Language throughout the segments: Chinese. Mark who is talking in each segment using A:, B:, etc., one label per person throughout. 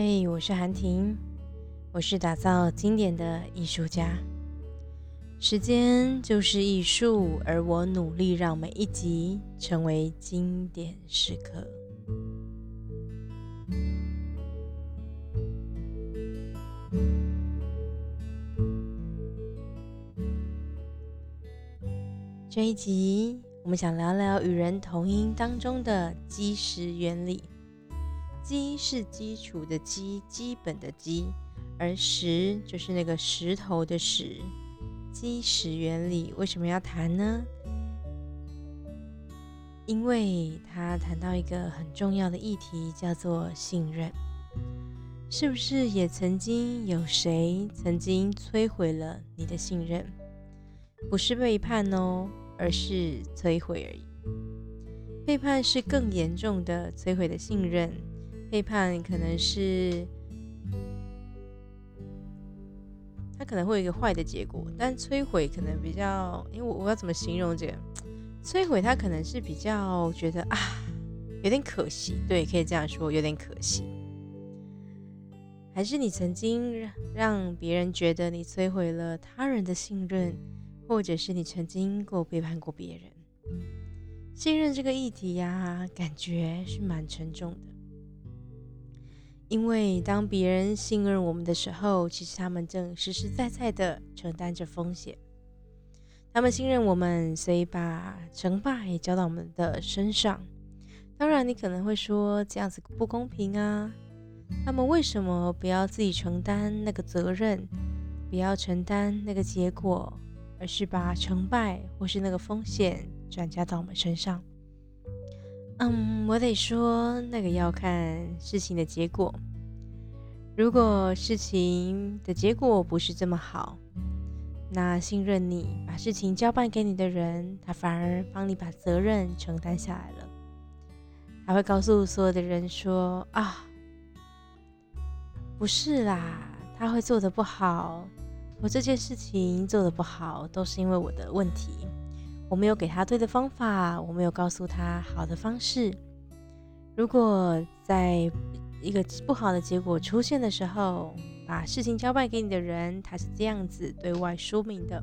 A: 嘿，我是韩婷，我是打造经典的艺术家。时间就是艺术，而我努力让每一集成为经典时刻。这一集，我们想聊聊与人同音当中的基石原理。基是基础的基，基本的基，而石就是那个石头的石。基石原理为什么要谈呢？因为他谈到一个很重要的议题，叫做信任。是不是也曾经有谁曾经摧毁了你的信任？不是背叛哦，而是摧毁而已。背叛是更严重的摧毁的信任。背叛可能是他可能会有一个坏的结果，但摧毁可能比较，因为我我要怎么形容这个摧毁？他可能是比较觉得啊，有点可惜，对，可以这样说，有点可惜。还是你曾经让别人觉得你摧毁了他人的信任，或者是你曾经过背叛过别人？信任这个议题呀，感觉是蛮沉重的。因为当别人信任我们的时候，其实他们正实实在在的承担着风险。他们信任我们，所以把成败交到我们的身上。当然，你可能会说这样子不公平啊！他们为什么不要自己承担那个责任，不要承担那个结果，而是把成败或是那个风险转嫁到我们身上？嗯，我得说，那个要看事情的结果。如果事情的结果不是这么好，那信任你、把事情交办给你的人，他反而帮你把责任承担下来了。他会告诉所有的人说：“啊，不是啦，他会做的不好，我这件事情做的不好，都是因为我的问题。”我没有给他对的方法，我没有告诉他好的方式。如果在一个不好的结果出现的时候，把事情交办给你的人，他是这样子对外说明的，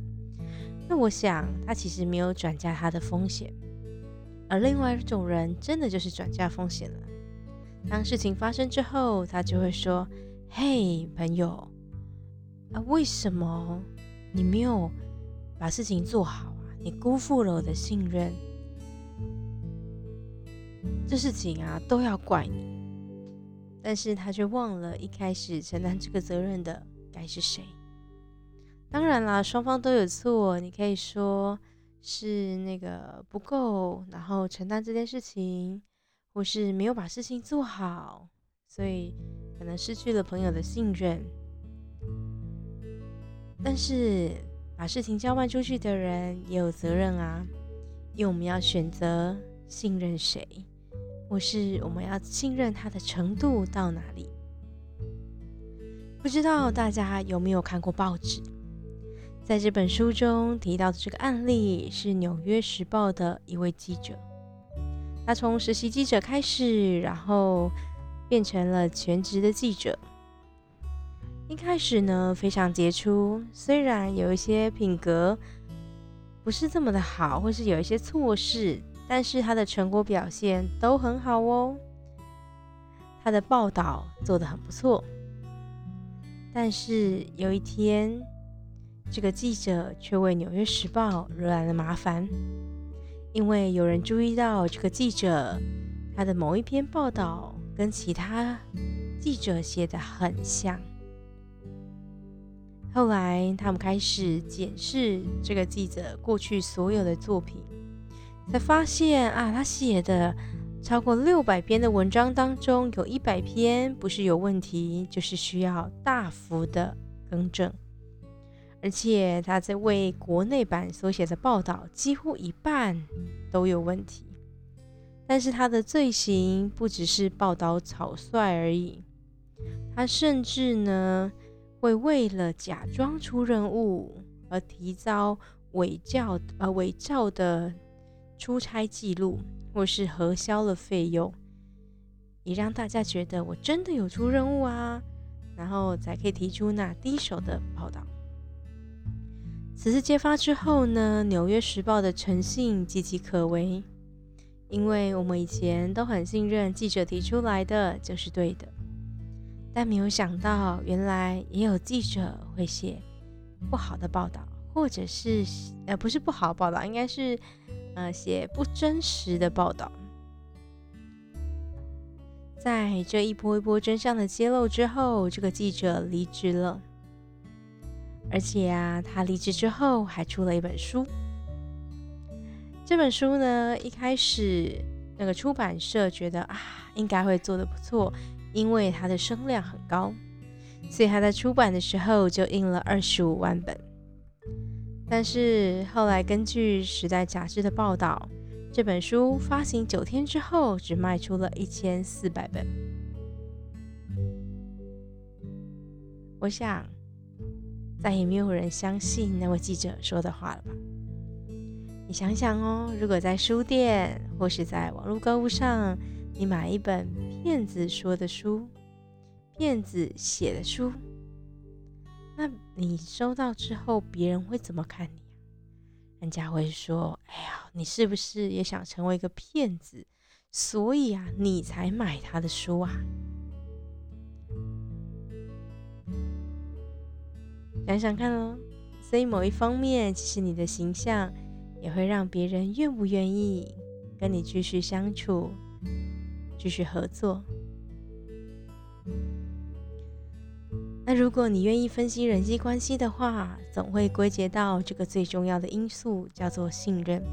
A: 那我想他其实没有转嫁他的风险，而另外一种人真的就是转嫁风险了。当事情发生之后，他就会说：“嘿，朋友，啊，为什么你没有把事情做好？”你辜负了我的信任，这事情啊都要怪你。但是他却忘了一开始承担这个责任的该是谁。当然啦，双方都有错。你可以说是那个不够，然后承担这件事情，或是没有把事情做好，所以可能失去了朋友的信任。但是。把事情交办出去的人也有责任啊，因为我们要选择信任谁，或是我们要信任他的程度到哪里？不知道大家有没有看过报纸？在这本书中提到的这个案例是《纽约时报》的一位记者，他从实习记者开始，然后变成了全职的记者。一开始呢，非常杰出，虽然有一些品格不是这么的好，或是有一些错事，但是他的成果表现都很好哦。他的报道做得很不错，但是有一天，这个记者却为《纽约时报》惹来了麻烦，因为有人注意到这个记者他的某一篇报道跟其他记者写的很像。后来，他们开始检视这个记者过去所有的作品，才发现啊，他写的超过六百篇的文章当中，有一百篇不是有问题，就是需要大幅的更正。而且他在为国内版所写的报道，几乎一半都有问题。但是他的罪行不只是报道草率而已，他甚至呢。会为了假装出任务而提交伪造呃伪造的出差记录，或是核销了费用，也让大家觉得我真的有出任务啊，然后才可以提出那第一手的报道。此次揭发之后呢，《纽约时报》的诚信岌岌可危，因为我们以前都很信任记者提出来的就是对的，但没有想到原来也有记者会写不好的报道，或者是呃不是不好的报道，应该是呃写不真实的报道。在这一波一波真相的揭露之后，这个记者离职了。而且啊，他离职之后还出了一本书。这本书呢，一开始那个出版社觉得啊，应该会做的不错，因为它的声量很高，所以它在出版的时候就印了二十五万本。但是后来根据《时代》杂志的报道，这本书发行九天之后，只卖出了一千四百本。我想。再也没有人相信那位记者说的话了吧？你想想哦，如果在书店或是在网络购物上，你买一本骗子说的书、骗子写的书，那你收到之后，别人会怎么看你？人家会说：“哎呀，你是不是也想成为一个骗子？所以啊，你才买他的书啊？”想想看哦，所以某一方面，其实你的形象也会让别人愿不愿意跟你继续相处、继续合作。那如果你愿意分析人际关系的话，总会归结到这个最重要的因素，叫做信任。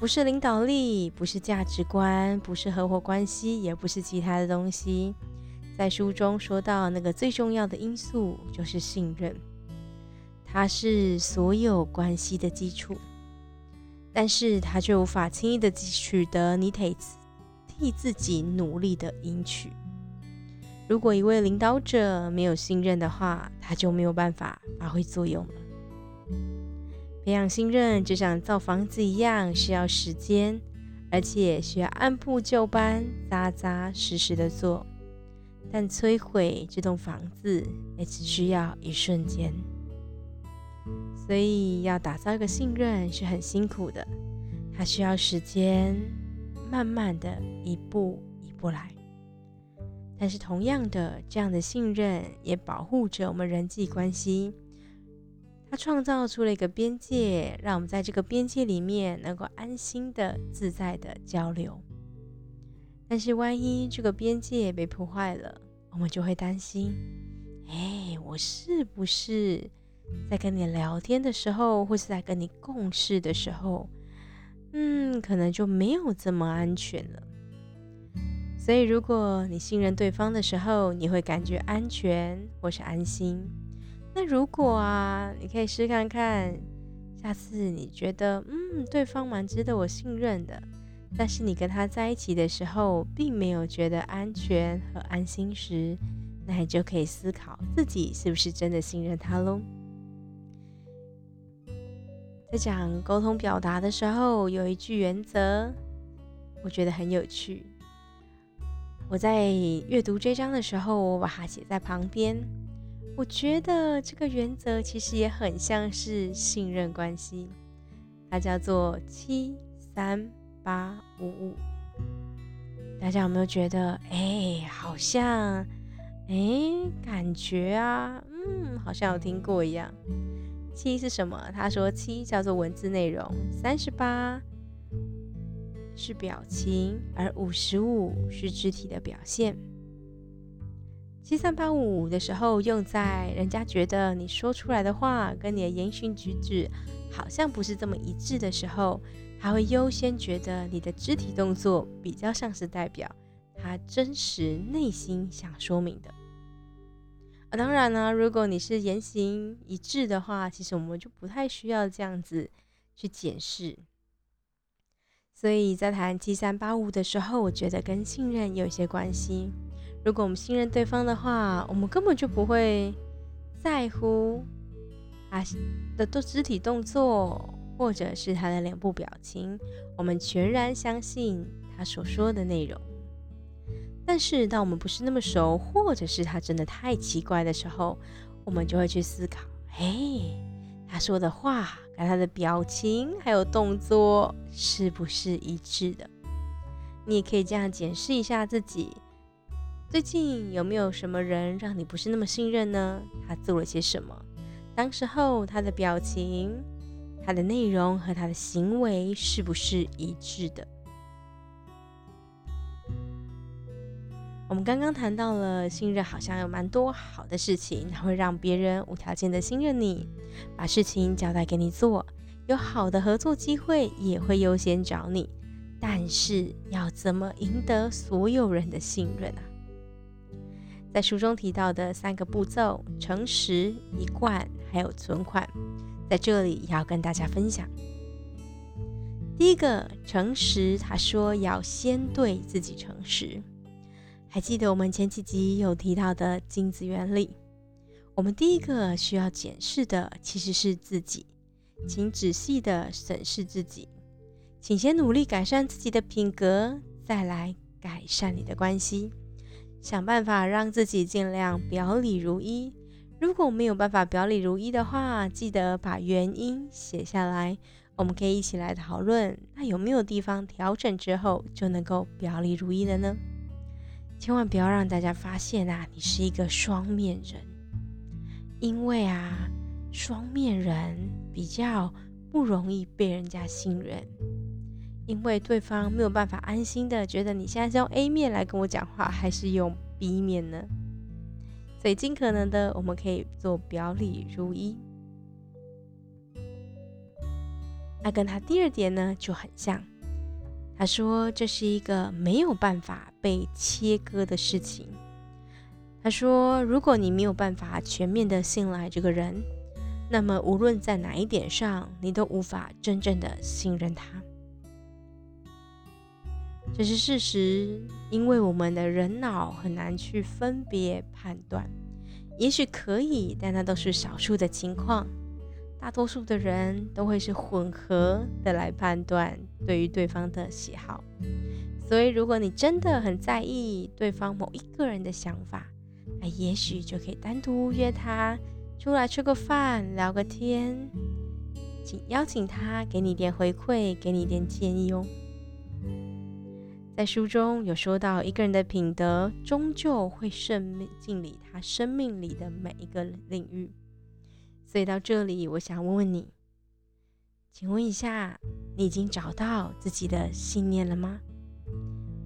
A: 不是领导力，不是价值观，不是合伙关系，也不是其他的东西。在书中说到，那个最重要的因素就是信任，它是所有关系的基础，但是它却无法轻易的取得你得替自己努力的赢取。如果一位领导者没有信任的话，他就没有办法发挥作用了。培养信任就像造房子一样，需要时间，而且需要按部就班、扎扎实实的做。但摧毁这栋房子也只需要一瞬间，所以要打造一个信任是很辛苦的，它需要时间，慢慢的一步一步来。但是同样的，这样的信任也保护着我们人际关系，它创造出了一个边界，让我们在这个边界里面能够安心的、自在的交流。但是万一这个边界被破坏了，我们就会担心，哎，我是不是在跟你聊天的时候，或是在跟你共事的时候，嗯，可能就没有这么安全了。所以，如果你信任对方的时候，你会感觉安全或是安心。那如果啊，你可以试看看，下次你觉得，嗯，对方蛮值得我信任的。但是你跟他在一起的时候，并没有觉得安全和安心时，那你就可以思考自己是不是真的信任他喽。在讲沟通表达的时候，有一句原则，我觉得很有趣。我在阅读这章的时候，我把它写在旁边。我觉得这个原则其实也很像是信任关系，它叫做七三。八五五，大家有没有觉得，哎，好像，哎，感觉啊，嗯，好像有听过一样。七是什么？他说七叫做文字内容，三十八是表情，而五十五是肢体的表现。七三八五五的时候，用在人家觉得你说出来的话跟你的言行举止好像不是这么一致的时候。他会优先觉得你的肢体动作比较像是代表他真实内心想说明的。当然呢，如果你是言行一致的话，其实我们就不太需要这样子去检视。所以在谈七三八五的时候，我觉得跟信任有一些关系。如果我们信任对方的话，我们根本就不会在乎他的都肢体动作。或者是他的脸部表情，我们全然相信他所说的内容。但是当我们不是那么熟，或者是他真的太奇怪的时候，我们就会去思考：嘿，他说的话跟他的表情还有动作是不是一致的？你也可以这样检视一下自己，最近有没有什么人让你不是那么信任呢？他做了些什么？当时候他的表情、他的内容和他的行为是不是一致的？我们刚刚谈到了信任，好像有蛮多好的事情，它会让别人无条件的信任你，把事情交代给你做，有好的合作机会也会优先找你。但是要怎么赢得所有人的信任啊？在书中提到的三个步骤：诚实、一贯，还有存款，在这里要跟大家分享。第一个，诚实，他说要先对自己诚实。还记得我们前几集有提到的镜子原理？我们第一个需要检视的其实是自己，请仔细的审视自己，请先努力改善自己的品格，再来改善你的关系，想办法让自己尽量表里如一。如果没有办法表里如一的话，记得把原因写下来，我们可以一起来讨论，那有没有地方调整之后就能够表里如一了呢？千万不要让大家发现啊，你是一个双面人，因为啊，双面人比较不容易被人家信任，因为对方没有办法安心的觉得你现在是用 A 面来跟我讲话，还是用 B 面呢？所以尽可能的，我们可以做表里如一。那跟他第二点呢就很像。他说：“这是一个没有办法被切割的事情。”他说：“如果你没有办法全面的信赖这个人，那么无论在哪一点上，你都无法真正的信任他。这是事实，因为我们的人脑很难去分别判断。也许可以，但那都是少数的情况。”大多数的人都会是混合的来判断对于对方的喜好，所以如果你真的很在意对方某一个人的想法，那也许就可以单独约他出来吃个饭，聊个天，请邀请他给你点回馈，给你点建议哦。在书中有说到，一个人的品德终究会胜进里他生命里的每一个领域。所以到这里，我想问问你，请问一下，你已经找到自己的信念了吗？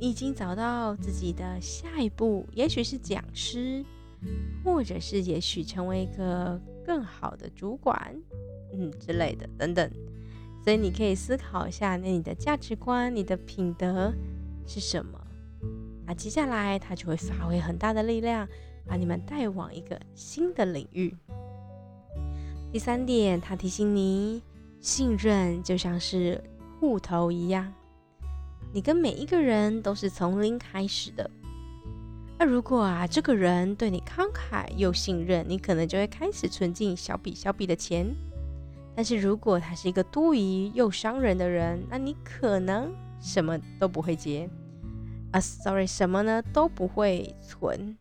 A: 你已经找到自己的下一步，也许是讲师，或者是也许成为一个更好的主管，嗯之类的等等。所以你可以思考一下，那你的价值观、你的品德是什么？那接下来它就会发挥很大的力量，把你们带往一个新的领域。第三点，他提醒你，信任就像是户头一样，你跟每一个人都是从零开始的。那如果啊，这个人对你慷慨又信任，你可能就会开始存进小笔小笔的钱。但是如果他是一个多疑又伤人的人，那你可能什么都不会接啊，sorry，什么呢都不会存。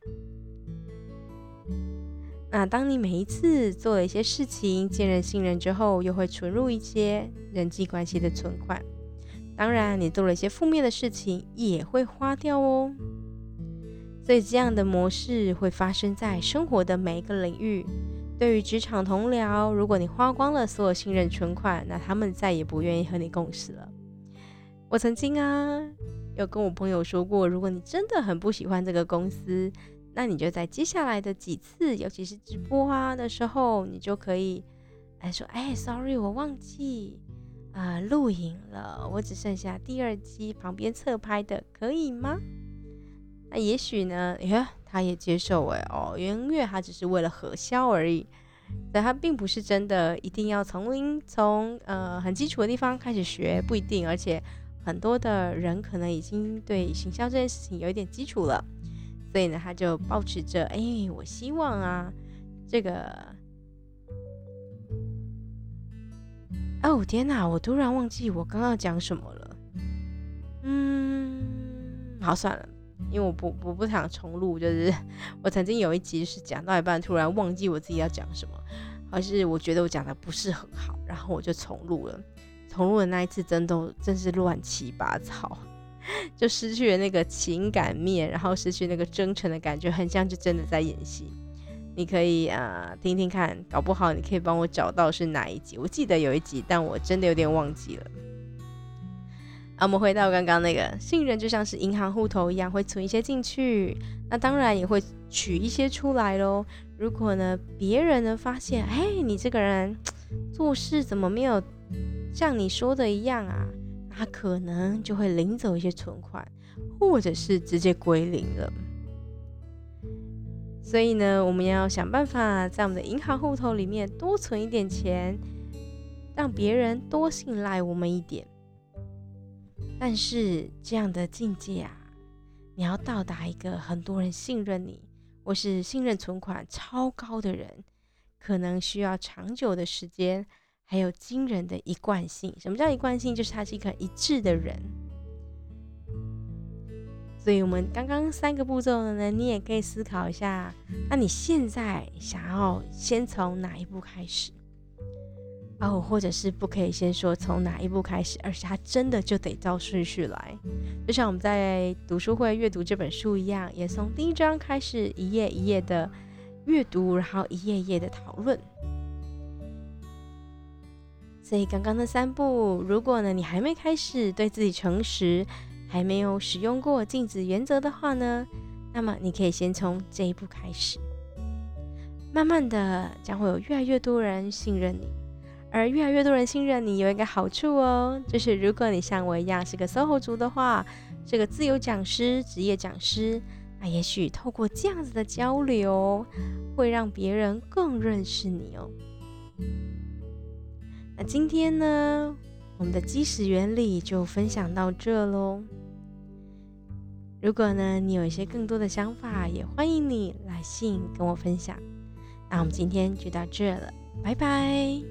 A: 那当你每一次做了一些事情，见人信任之后，又会存入一些人际关系的存款。当然，你做了一些负面的事情，也会花掉哦。所以，这样的模式会发生在生活的每一个领域。对于职场同僚，如果你花光了所有信任存款，那他们再也不愿意和你共事了。我曾经啊，有跟我朋友说过，如果你真的很不喜欢这个公司，那你就在接下来的几次，尤其是直播啊的时候，你就可以来说：“哎，sorry，我忘记啊录影了，我只剩下第二机旁边侧拍的，可以吗？”那也许呢，哎，他也接受哎哦，因为他只是为了核销而已，但他并不是真的一定要从零从呃很基础的地方开始学，不一定，而且很多的人可能已经对行销这件事情有一点基础了。所以呢，他就保持着，哎，我希望啊，这个，哦天哪，我突然忘记我刚刚讲什么了。嗯，好，算了，因为我不我不想重录，就是我曾经有一集是讲到一半，突然忘记我自己要讲什么，而是我觉得我讲的不是很好，然后我就重录了。重录的那一次，真都真是乱七八糟，就失去了那个情感面，然后失去那个真诚的感觉，很像就真的在演戏。你可以啊听听看，搞不好你可以帮我找到是哪一集。我记得有一集，但我真的有点忘记了。啊，我们回到刚刚那个信任，就像是银行户头一样，会存一些进去，那当然也会取一些出来喽。如果呢，别人呢发现，哎，你这个人做事怎么没有像你说的一样啊？他可能就会领走一些存款，或者是直接归零了。所以呢，我们要想办法在我们的银行户头里面多存一点钱，让别人多信赖我们一点。但是这样的境界啊，你要到达一个很多人信任你，或是信任存款超高的人，可能需要长久的时间，还有惊人的一贯性。什么叫一贯性？就是他是一个一致的人。所以，我们刚刚三个步骤呢，你也可以思考一下。那你现在想要先从哪一步开始？哦，或者是不可以先说从哪一步开始，而是它真的就得照顺序来。就像我们在读书会阅读这本书一样，也从第一章开始，一页一页的阅读，然后一页一页的讨论。所以，刚刚的三步，如果呢你还没开始对自己诚实。还没有使用过镜子原则的话呢，那么你可以先从这一步开始，慢慢的将会有越来越多人信任你，而越来越多人信任你有一个好处哦，就是如果你像我一样是个 SOHO 族的话，是个自由讲师、职业讲师，那也许透过这样子的交流，会让别人更认识你哦。那今天呢，我们的基石原理就分享到这喽。如果呢，你有一些更多的想法，也欢迎你来信跟我分享。那我们今天就到这了，拜拜。